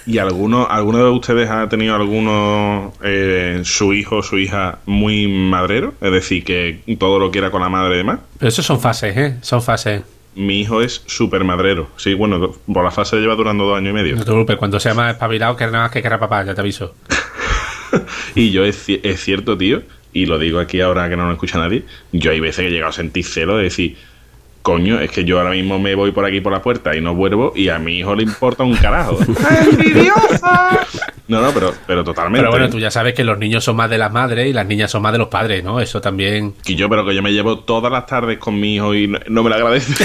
¿Y alguno, alguno de ustedes ha tenido alguno, eh, su hijo o su hija muy madrero? Es decir, que todo lo quiera con la madre y demás. Pero eso son fases, ¿eh? Son fases. Mi hijo es súper madrero. Sí, bueno, por la fase lleva durando dos años y medio. No te preocupes, cuando sea más espabilado, que nada más que quiera papá, ya te aviso. Y yo es cierto, tío, y lo digo aquí ahora que no lo escucha nadie, yo hay veces que he llegado a sentir celo de decir, coño, es que yo ahora mismo me voy por aquí por la puerta y no vuelvo y a mi hijo le importa un carajo. ¡Envidiosa! No, no, pero, pero totalmente. Pero bueno, tú ya sabes que los niños son más de las madres y las niñas son más de los padres, ¿no? Eso también. Que yo, pero que yo me llevo todas las tardes con mi hijo y no, no me lo agradece.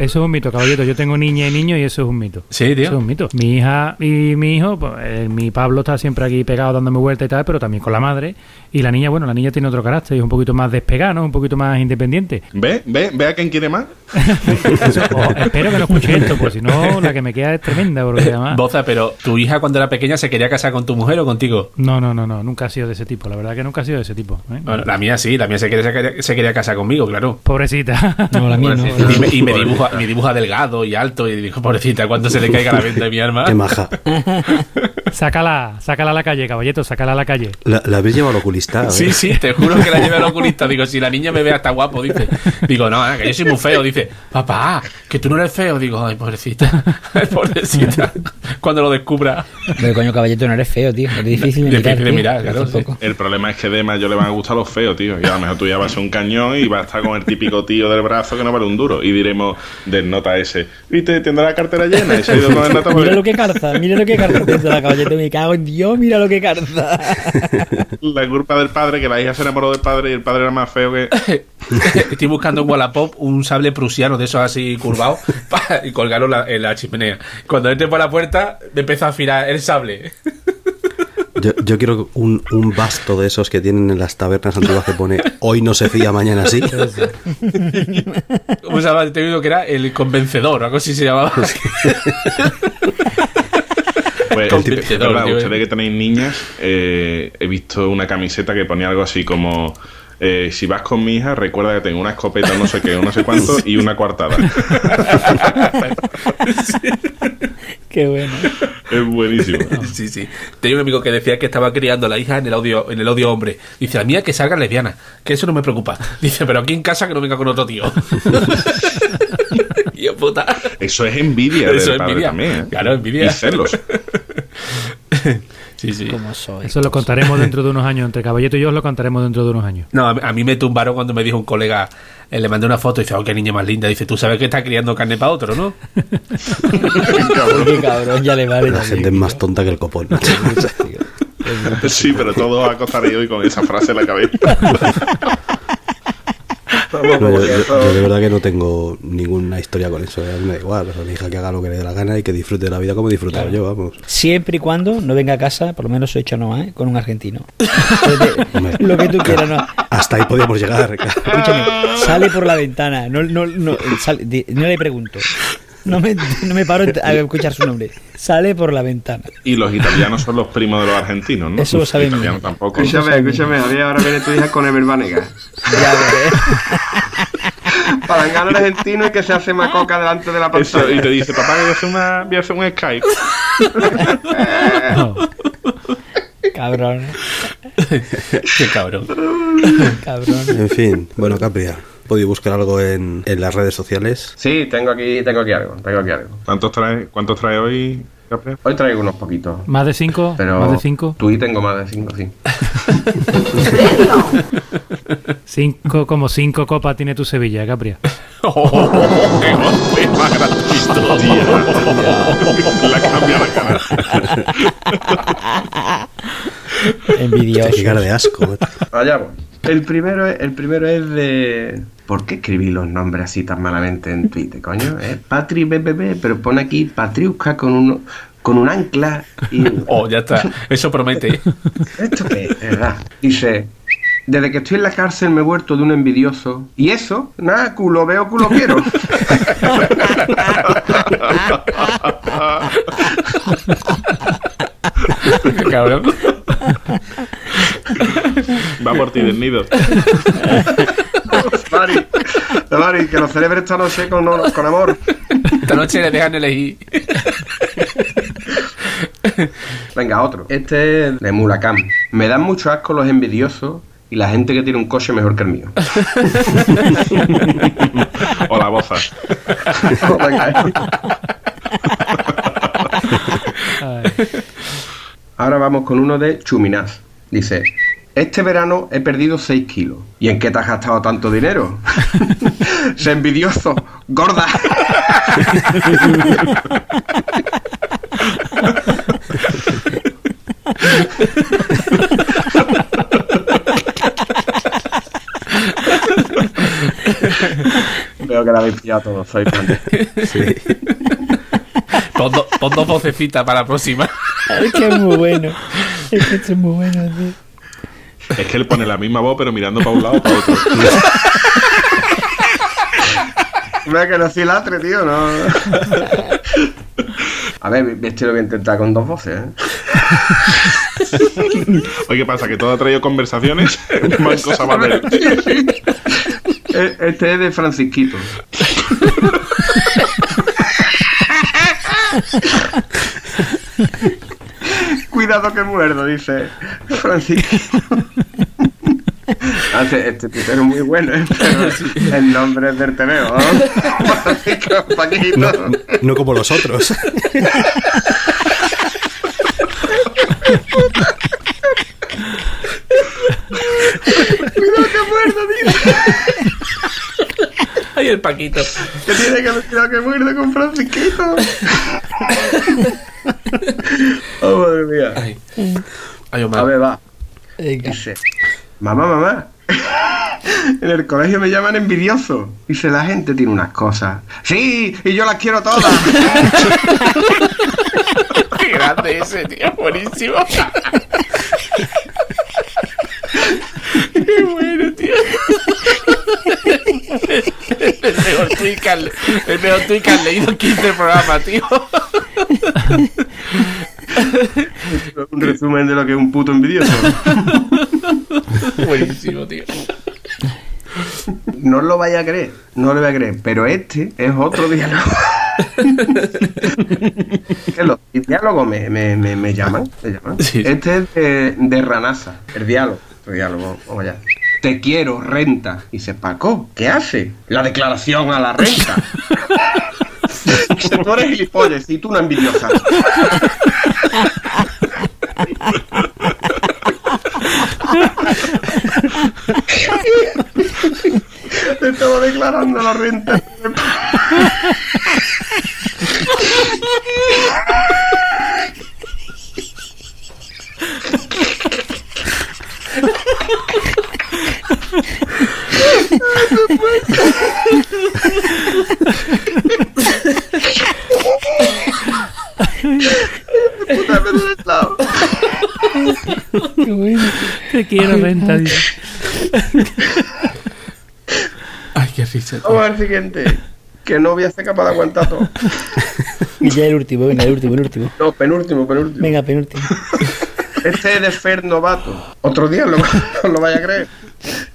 Eso es un mito, caballito. Yo tengo niña y niño y eso es un mito. Sí, tío. Eso es un mito. Mi hija y mi hijo, pues, eh, mi Pablo está siempre aquí pegado dándome vuelta y tal, pero también con la madre. Y la niña, bueno, la niña tiene otro carácter, es un poquito más despegada, ¿no? Un poquito más independiente. ¿Ve? ¿Ve? ¿Ve a quién quiere más? Eso, oh, espero que no escuche esto, pues si no, la que me queda es tremenda, porque además... Boza, pero ¿tu hija cuando era pequeña se quería casar con tu mujer o contigo? No, no, no, no, nunca ha sido de ese tipo, la verdad que nunca ha sido de ese tipo. ¿eh? Bueno, la mía sí, la mía se quería, se quería, se quería casar conmigo, claro. Pobrecita. No, la mía no. Y me, y me dibuja, me dibuja delgado y alto y digo, pobrecita, cuando se le caiga la venta de mi alma. Qué maja. sácala, sácala a la calle, caballito, sácala a la calle. ¿La, la habéis llevado al oculista? Sí, sí, te juro que la llevé al oculista. Digo, si la niña me ve hasta guapo, dice. Digo, no, que yo soy muy feo. Dice, papá, que tú no eres feo. Digo, ay, pobrecita. Ay, pobrecita. Cuando lo descubra. Pero coño, caballito, no eres feo, tío. Es difícil de Difícil mirar. de tío. mirar, claro. El problema es que de mayo le van a gustar los feos, tío. Y a lo mejor tú ya vas a ser un cañón y vas a estar con el típico tío del brazo que no vale un duro. Y diremos del nota ese, ¿viste? Tendrá la cartera llena y se ha ido con el nota Mira lo que carza, mira lo que carza. Piensa la caballito, me cago en Dios, mira lo que carza. la culpa del padre, que la hija se enamoró del padre y el padre era más feo que... Estoy buscando en Wallapop un sable prusiano de esos así curvados y colgarlo en la, en la chimenea. Cuando entre por la puerta, me empieza a afilar el sable. Yo, yo quiero un, un basto de esos que tienen en las tabernas antiguas que pone hoy no se fía, mañana sí. ¿Cómo se llama? Te digo que era el convencedor, algo así se llamaba. Pues, Convencedor, es verdad, ustedes que tenéis niñas, eh, he visto una camiseta que ponía algo así como... eh, si vas con mi hija, recuerda que tengo una escopeta no sé qué, no sé cuánto y una coartada. Qué bueno. es buenísimo. Sí, sí. Tenía un amigo que decía que estaba criando a la hija en el odio, en el odio hombre. Dice, la mía que salga lesbiana, que eso no me preocupa. Dice, pero aquí en casa que no venga con otro tío. puta. Eso es envidia Eso del es padre envidia. también, ¿eh? Claro, envidia. Y celos. Sí, sí. Soy. Eso lo contaremos dentro de unos años. Entre caballito y yo os lo contaremos dentro de unos años. No, a, a mí me tumbaron cuando me dijo un colega, eh, le mandé una foto y dice, oh, qué niña más linda. Dice, tú sabes que está criando carne para otro, ¿no? Qué cabrón, ya le vale. La gente es más tonta que el copón. Sí, pero todos acostaré hoy con esa frase en la cabeza. No, yo, yo- yo de verdad que no tengo ninguna historia con eso. ¿eh? A mí me da igual. O sea, mi hija que haga lo que le dé la gana y que disfrute de la vida como he disfrutado yo, vamos. Siempre y cuando no venga a casa, por lo menos soy hecho no, ¿eh? Con un argentino. Lo que tú quieras, no. Hasta ahí podíamos llegar. Escúchame, sale por la ventana. No, no, no, sale- no le pregunto. No me, no me paro a escuchar su nombre. Sale por la ventana. Y los italianos son los primos de los argentinos, ¿no? Eso lo sabe Los mi italianos hijo. tampoco. Escúchame, escúchame, Javier, ahora viene tu hija con Ever Banega. Ya veré. Palangano argentino y que se hace macoca delante de la Eso, pantalla. y te dice, papá, que voy a hacer, una, voy a hacer un Skype. No. Cabrón, qué cabrón. cabrón. En fin, bueno, Capria, ¿podéis buscar algo en, en las redes sociales? Sí, tengo aquí, tengo aquí algo, tengo aquí algo. ¿Cuántos trae, cuántos trae hoy? Hoy traigo unos poquitos. Más de cinco, Pero más de cinco. tú y tengo más de cinco, sí. Cinco, como cinco copas tiene tu Sevilla, Capria. Oh, qué golpe más gratuito. La cambia la cara. Envidioso. Qué cara de asco. Allá voy. El primero, el primero es de... ¿Por qué escribí los nombres así tan malamente en Twitter, coño? ¿Eh? Patri BBB, pero pone aquí Patriuska con uno... con un ancla y... Oh, ya está. Eso promete. ¿Esto qué es? Verdad. Dice, desde que estoy en la cárcel me he vuelto de un envidioso. Y eso, nada, culo veo, culo quiero. Cabrón. Va por ti, del Mari, Mari, que lo celebre esta noche con, con amor. Esta noche le dejan elegir. Venga, otro. Este es de Mulacam. Me dan mucho asco los envidiosos y la gente que tiene un coche mejor que el mío. O la boza. Ahora vamos con uno de Chuminaz. Dice, este verano he perdido 6 kilos. ¿Y en qué te has gastado tanto dinero? Sé envidioso, gorda. Veo que la habéis pillado todos, soy fan. Sí. Pon, do- pon dos vocecitas para la próxima. Es que es muy bueno. Es que esto es muy bueno, tío. Es que él pone la misma voz, pero mirando para un lado o para otro. Mira que no soy latre, tío, no. A ver, este lo voy a intentar con dos voces, ¿eh? Oye, ¿qué pasa? ¿Que todo ha traído conversaciones? Banco Sabadell. E- Este es de Francisquito. Cuidado que muerdo, dice Francisquito. Ah, Este, este tuitero es muy bueno, ¿eh? Pero el nombre es del TVO, ¿no? Francisco Paquito. No, no como los otros. Cuidado que muerdo, dice. Ay, el Paquito. Que tiene que haber cuidado que muerde con Francisquito. oh, madre mía. Ay. Ay, Omar. A ver, va. Dice, mamá, mamá. En el colegio me llaman envidioso. Dice, la gente tiene unas cosas. Sí, y yo las quiero todas. Qué grande ese, tío. Buenísimo. Qué bueno, tío. El mejor tweet que han, el mejor tweet que han leído en 15 programas, tío. Un resumen de lo que es un puto envidioso. Buenísimo, tío. No lo vaya a creer, no lo voy a creer. Pero este es otro diálogo. que los diálogos me, me, me, me llaman. me llaman. Sí. Este es de, de Ranasa, el diálogo. El diálogo, vamos allá. Te quiero, renta. Y dice, Paco, ¿qué hace? La declaración a la renta. Dice, tú eres gilipollas y tú una envidiosa. Te estaba declarando la renta. Qué bueno. Te quiero, renta. dice. Ay, qué risa. Vamos al siguiente. Que no voy a ser capaz de aguantar todo. Y ya el último, venga, el último, el último. No, penúltimo, penúltimo. Venga, penúltimo. Este es de Fer Novato. Otro diálogo, no lo vaya a creer.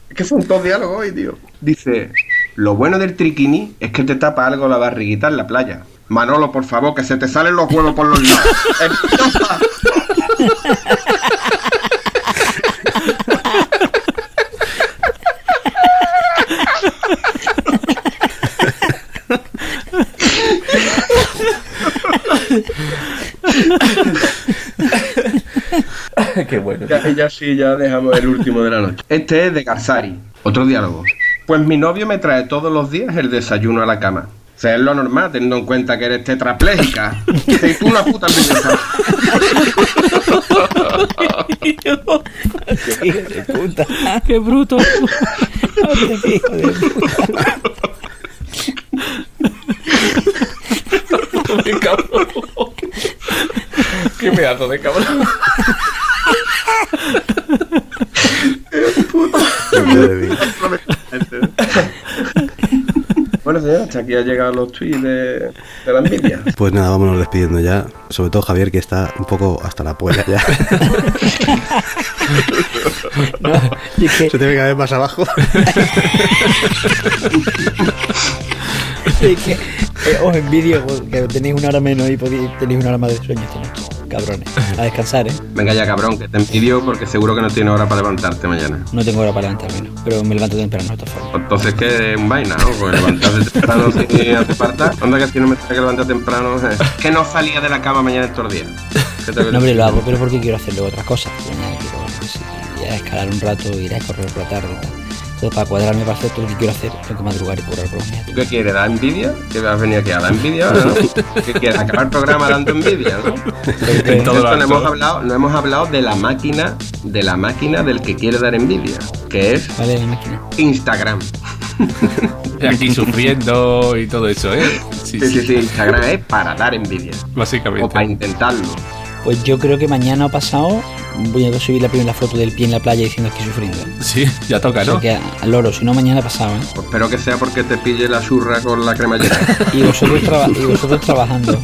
Es que son dos diálogos hoy, tío. Dice, lo bueno del triquini es que te tapa algo la barriguita en la playa. Manolo, por favor, que se te salen los huevos por los lados. Qué bueno. Ya, ya sí, ya dejamos el último de la noche. Este es de Garzari. Otro diálogo. Pues mi novio me trae todos los días el desayuno a la cama. O sea, es lo normal, teniendo en cuenta que eres tetrapléjica. Y tú una puta envidiosa. Hijo de puta. ¡Qué bruto! Hijo de puta. Qué cabrón. Qué pedazo de cabrón. Mía. Bueno, señor, hasta aquí han llegado los tweets de, de la envidia. Pues nada, vámonos despidiendo ya. Sobre todo Javier, que está un poco hasta la polla ya. No, y es que, Se te ve cada vez más abajo. es que, eh, os envidio que tenéis una hora menos y podéis, tenéis una hora más de sueño esta noche. Cabrones. A descansar, ¿eh? Venga ya, cabrón, que te envidio porque seguro que no tienes hora para levantarte mañana. No tengo hora para levantarme, ¿no? pero me levanto temprano de todas formas. Entonces, que es un vaina, ¿no? Pues levantarse temprano si hace falta. Onda que si no me tengo que levantar temprano, eh, que no salía de la cama mañana estos días. ¿Qué te No, hombre, lo hago, pero porque quiero hacer luego otras cosas. Mañana quiero no sé, ir a escalar un rato, ir a correr por la tarde. Entonces, para cuadrarme para hacer todo lo que quiero hacer, tengo que madrugar y currar por la mañana. ¿Tú qué quieres? ¿Dar envidia? ¿Que has venido aquí a dar envidia ahora, no? ¿Qué quieres? ¿Acabar el programa dando envidia, no? En todo lo Esto no hemos, hablado, no hemos hablado de la máquina, de la máquina del que quiere dar envidia, que es Vale, la máquina. Instagram. Aquí sufriendo y todo eso, ¿eh? Sí, Sí, sí, Instagram es para dar envidia. O para básicamente. intentarlo. Pues yo creo que mañana o pasado voy a subir la primera foto del pie en la playa diciendo que estoy sufriendo. Sí, ya toca, O sea ¿no? que al loro, si no mañana pasado, ¿eh? Pues espero que sea porque te pille la churra con la cremallera. Y vosotros, traba- y vosotros trabajando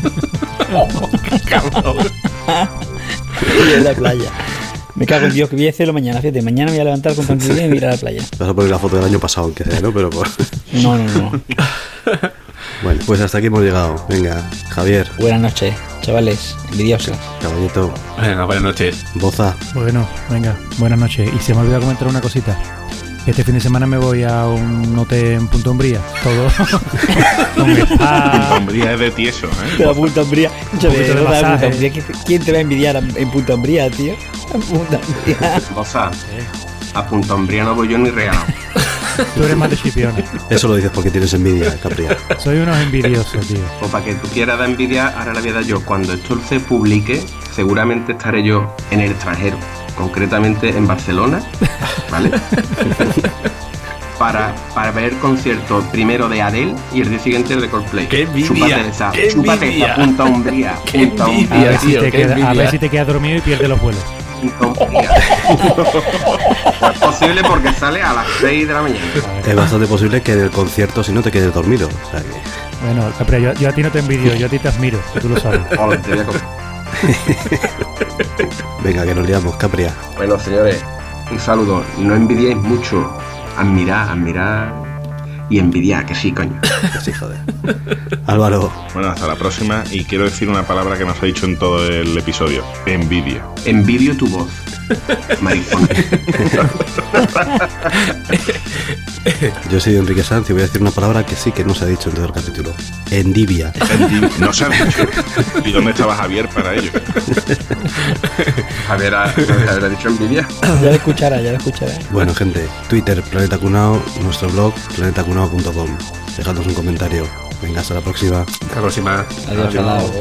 Cabrón. y en la playa. Me cago en Dios, que voy a hacerlo mañana, fíjate. Mañana me voy a levantar con tranquilidad y me voy a ir a la playa. Vas a poner la foto del año pasado, aunque sea, ¿no? Pero por... No, no, no. Bueno, pues hasta aquí hemos llegado. Venga, Javier, Buenas noches, chavales. Envidiosos. caballito, Venga, buenas noches. Boza. Bueno, venga, buenas noches. Y se me olvidó comentar una cosita. Este fin de semana me voy a un hotel en Punta Umbría. Todo con spa. Hombría es de tieso, ¿eh? La Punta Umbría. De. Punta Umbría. ¿Qui- ¿Quién te va a envidiar en Punta Umbría, tío? En Punta Umbría. Boza, a Punta Umbría no voy yo ni regalado. Tú eres más de Chipiona. Eso lo dices porque tienes envidia, Capria. Soy unos envidiosos, tío. O para que tú quieras dar envidia, ahora la voy a dar yo. Cuando esto se publique, seguramente estaré yo en el extranjero, concretamente en Barcelona, ¿vale? para, para ver el concierto primero de Adele y el día siguiente el de Coldplay. ¡Qué envidia! Chúpate esa, ¡Qué chúpate envidia! esa Punta Umbría. ¡Qué Punta A ver, si te qué queda, a ver si te quedas dormido y pierdes los vuelos. No es posible porque sale a las 6 de la mañana. Es bastante posible que en el concierto si no te quedes dormido. O sea que... Bueno, Capri, yo, yo a ti no te envidio, yo a ti te admiro, que tú lo sabes. Te voy a comer. Venga, que nos liamos, Capria. Bueno, señores, un saludo. No envidiéis mucho. Admirad, admirad y envidiad, que sí, coño. Que sí, joder. Álvaro, Bueno, hasta la próxima. Y quiero decir una palabra que nos ha dicho en todo el episodio: envidia. Envidio tu voz, maricona. yo soy Enrique Sanz y voy a decir una palabra que sí que no se ha dicho en todo el capítulo. Endivia. Envidia. No se ha dicho. ¿Y dónde estaba Javier para ello? Javier ha, Javier ha dicho envidia. Ya lo escuchará, ya lo escuchará. Bueno, gente, Twitter, Planeta Cunao, nuestro blog, planetacunao.com. Dejadnos un comentario. Venga, hasta la próxima. Hasta la próxima. Adiós, al lado.